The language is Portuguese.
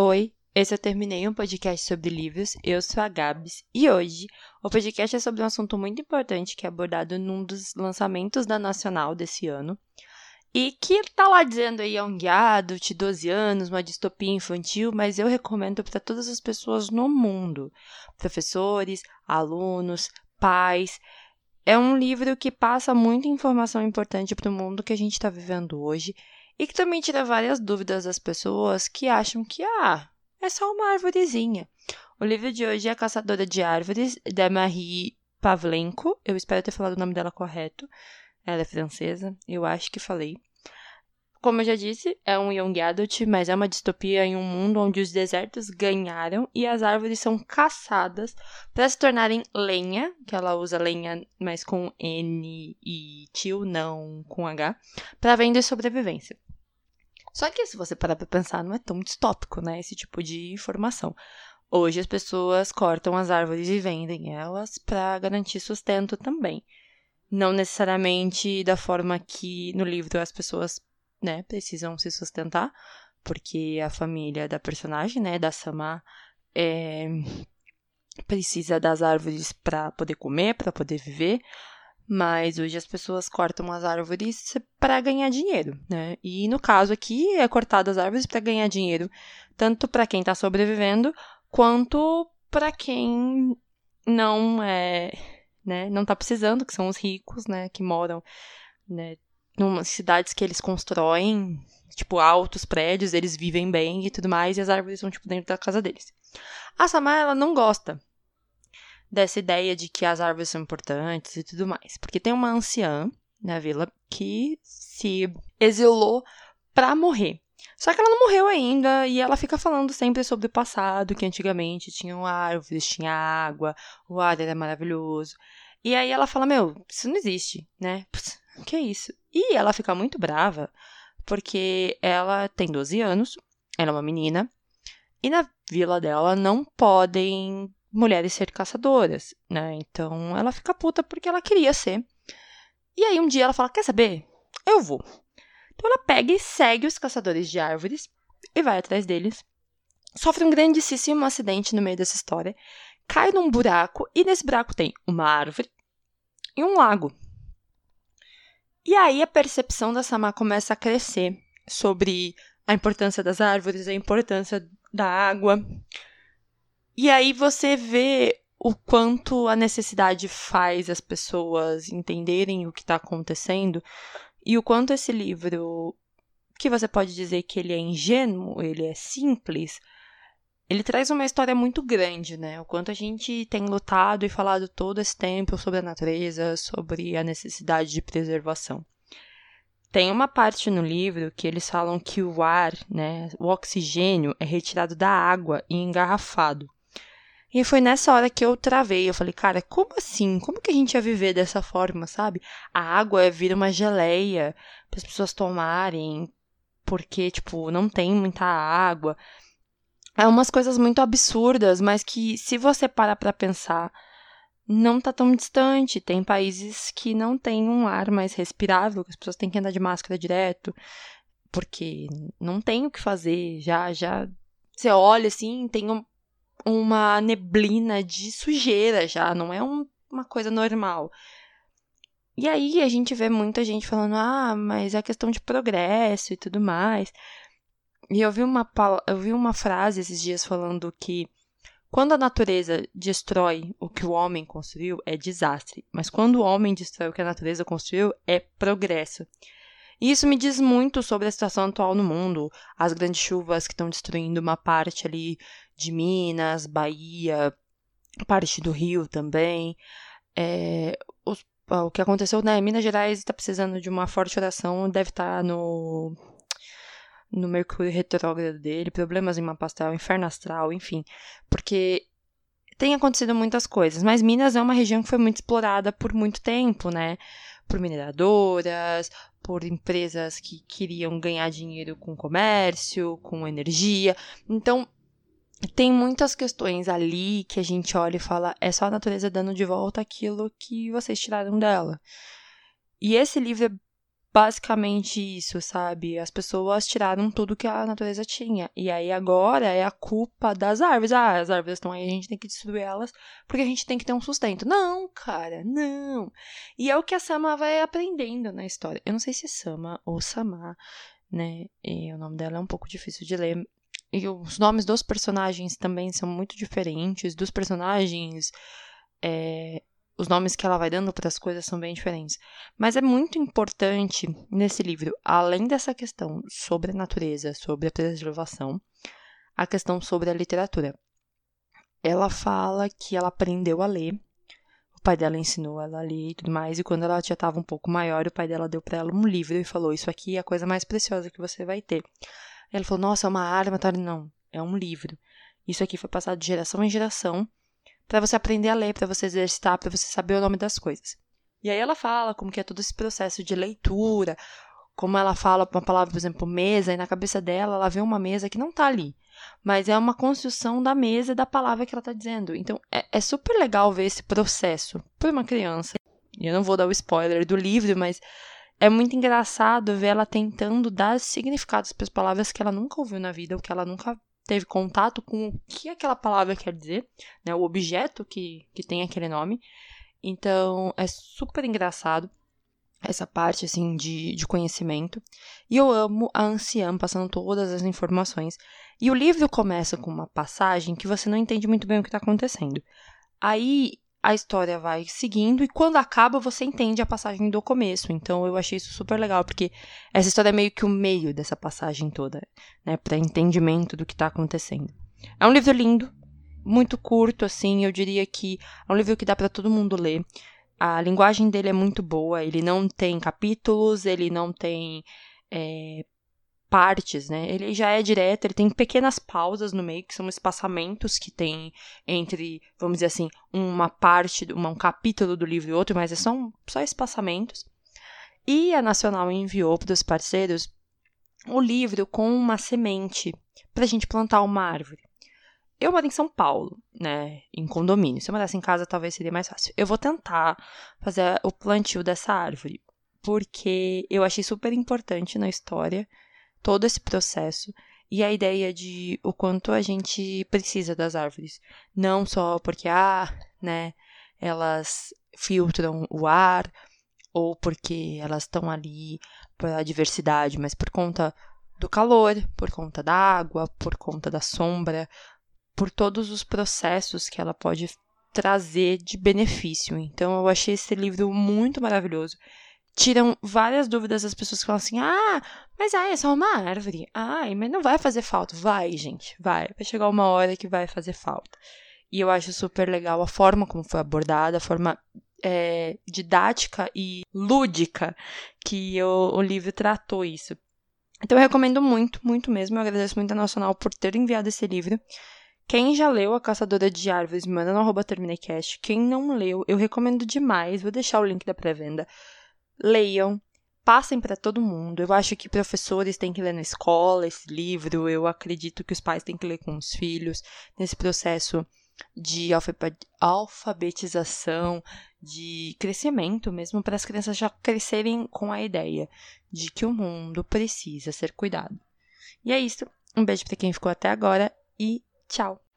Oi, esse eu terminei um podcast sobre livros. Eu sou a Gabs e hoje o podcast é sobre um assunto muito importante que é abordado num dos lançamentos da Nacional desse ano. E que tá lá dizendo aí é um guiado de 12 anos, uma distopia infantil, mas eu recomendo para todas as pessoas no mundo, professores, alunos, pais. É um livro que passa muita informação importante para o mundo que a gente está vivendo hoje e que também tira várias dúvidas das pessoas que acham que, ah, é só uma árvorezinha. O livro de hoje é A Caçadora de Árvores, da Marie Pavlenko. Eu espero ter falado o nome dela correto. Ela é francesa, eu acho que falei. Como eu já disse, é um young adult, mas é uma distopia em um mundo onde os desertos ganharam e as árvores são caçadas para se tornarem lenha, que ela usa lenha, mas com N e tio, não com H, para venda e sobrevivência. Só que se você parar pra pensar, não é tão distópico, né? Esse tipo de informação. Hoje as pessoas cortam as árvores e vendem elas para garantir sustento também. Não necessariamente da forma que no livro as pessoas, né, precisam se sustentar, porque a família da personagem, né, da Sama, é, precisa das árvores para poder comer, para poder viver. Mas hoje as pessoas cortam as árvores para ganhar dinheiro, né? E no caso aqui é cortado as árvores para ganhar dinheiro, tanto para quem está sobrevivendo quanto para quem não é, né, não tá precisando, que são os ricos, né, que moram, né, em cidades que eles constroem, tipo, altos prédios, eles vivem bem e tudo mais, e as árvores são, tipo, dentro da casa deles. A Samar, ela não gosta dessa ideia de que as árvores são importantes e tudo mais. Porque tem uma anciã na vila que se exilou para morrer. Só que ela não morreu ainda e ela fica falando sempre sobre o passado, que antigamente tinham árvores, tinha água, o ar era maravilhoso. E aí ela fala: Meu, isso não existe, né? Putz, que é isso? E ela fica muito brava porque ela tem 12 anos, ela é uma menina, e na vila dela não podem mulheres ser caçadoras, né? Então ela fica puta porque ela queria ser. E aí um dia ela fala: Quer saber? Eu vou. Então ela pega e segue os caçadores de árvores e vai atrás deles. Sofre um grandíssimo acidente no meio dessa história. Cai num buraco e nesse buraco tem uma árvore e um lago. E aí a percepção da Sama começa a crescer sobre a importância das árvores, a importância da água, e aí você vê o quanto a necessidade faz as pessoas entenderem o que está acontecendo e o quanto esse livro, que você pode dizer que ele é ingênuo, ele é simples, ele traz uma história muito grande, né? O quanto a gente tem lutado e falado todo esse tempo sobre a natureza, sobre a necessidade de preservação. Tem uma parte no livro que eles falam que o ar, né, o oxigênio é retirado da água e engarrafado. E foi nessa hora que eu travei. Eu falei, cara, como assim? Como que a gente ia viver dessa forma, sabe? A água vira uma geleia para as pessoas tomarem, porque, tipo, não tem muita água. É umas coisas muito absurdas, mas que, se você parar pra pensar, não tá tão distante. Tem países que não têm um ar mais respirável, que as pessoas têm que andar de máscara direto, porque não tem o que fazer. Já, já. Você olha assim, tem um uma neblina de sujeira já, não é um, uma coisa normal. E aí a gente vê muita gente falando, ah, mas é questão de progresso e tudo mais. E eu vi uma, eu vi uma frase esses dias falando que quando a natureza destrói o que o homem construiu, é desastre. Mas quando o homem destrói o que a natureza construiu, é progresso. E isso me diz muito sobre a situação atual no mundo, as grandes chuvas que estão destruindo uma parte ali de Minas, Bahia, parte do Rio também. É, os, o que aconteceu, né? Minas Gerais está precisando de uma forte oração, deve estar tá no no Mercúrio retrógrado dele, problemas em mapa astral, inferno astral, enfim, porque tem acontecido muitas coisas, mas Minas é uma região que foi muito explorada por muito tempo, né? Por mineradoras, por empresas que queriam ganhar dinheiro com comércio, com energia. Então, tem muitas questões ali que a gente olha e fala: é só a natureza dando de volta aquilo que vocês tiraram dela. E esse livro é basicamente isso, sabe? As pessoas tiraram tudo que a natureza tinha. E aí agora é a culpa das árvores. Ah, as árvores estão aí, a gente tem que destruir elas porque a gente tem que ter um sustento. Não, cara, não. E é o que a Sama vai aprendendo na história. Eu não sei se é Sama ou Sama, né? E o nome dela é um pouco difícil de ler. E os nomes dos personagens também são muito diferentes. Dos personagens. É, os nomes que ela vai dando para as coisas são bem diferentes. Mas é muito importante nesse livro, além dessa questão sobre a natureza, sobre a preservação, a questão sobre a literatura. Ela fala que ela aprendeu a ler, o pai dela ensinou ela a ler e tudo mais, e quando ela já estava um pouco maior, o pai dela deu para ela um livro e falou: Isso aqui é a coisa mais preciosa que você vai ter. Ela falou: Nossa, é uma arma, tá? Não, é um livro. Isso aqui foi passado de geração em geração para você aprender a ler, para você exercitar, para você saber o nome das coisas. E aí ela fala como que é todo esse processo de leitura, como ela fala uma palavra, por exemplo, mesa, e na cabeça dela ela vê uma mesa que não está ali, mas é uma construção da mesa e da palavra que ela está dizendo. Então é, é super legal ver esse processo para uma criança. E eu não vou dar o spoiler do livro, mas é muito engraçado ver ela tentando dar significados para as palavras que ela nunca ouviu na vida, ou que ela nunca teve contato com o que aquela palavra quer dizer, né, o objeto que, que tem aquele nome. Então, é super engraçado essa parte, assim, de, de conhecimento. E eu amo a anciã passando todas as informações. E o livro começa com uma passagem que você não entende muito bem o que está acontecendo. Aí a história vai seguindo e quando acaba você entende a passagem do começo. Então eu achei isso super legal, porque essa história é meio que o meio dessa passagem toda, né, para entendimento do que está acontecendo. É um livro lindo, muito curto assim, eu diria que é um livro que dá para todo mundo ler. A linguagem dele é muito boa, ele não tem capítulos, ele não tem é, partes, né? Ele já é direto, ele tem pequenas pausas no meio, que são espaçamentos que tem entre, vamos dizer assim, uma parte, uma, um capítulo do livro e outro, mas são só espaçamentos. E a Nacional enviou para os parceiros o livro com uma semente para a gente plantar uma árvore. Eu moro em São Paulo, né, em condomínio. Se eu morasse em casa, talvez seria mais fácil. Eu vou tentar fazer o plantio dessa árvore, porque eu achei super importante na história todo esse processo e a ideia de o quanto a gente precisa das árvores, não só porque ah, né, elas filtram o ar ou porque elas estão ali para a diversidade, mas por conta do calor, por conta da água, por conta da sombra, por todos os processos que ela pode trazer de benefício. Então eu achei esse livro muito maravilhoso tiram várias dúvidas das pessoas que falam assim: ah, mas ai, é só uma árvore. Ai, mas não vai fazer falta. Vai, gente, vai. Vai chegar uma hora que vai fazer falta. E eu acho super legal a forma como foi abordada, a forma é, didática e lúdica que o, o livro tratou isso. Então eu recomendo muito, muito mesmo. Eu agradeço muito a Nacional por ter enviado esse livro. Quem já leu A Caçadora de Árvores, manda no arroba terminecast. Quem não leu, eu recomendo demais. Vou deixar o link da pré-venda leiam, passem para todo mundo. Eu acho que professores têm que ler na escola esse livro, eu acredito que os pais têm que ler com os filhos, nesse processo de alfabetização, de crescimento mesmo, para as crianças já crescerem com a ideia de que o mundo precisa ser cuidado. E é isso. Um beijo para quem ficou até agora e tchau!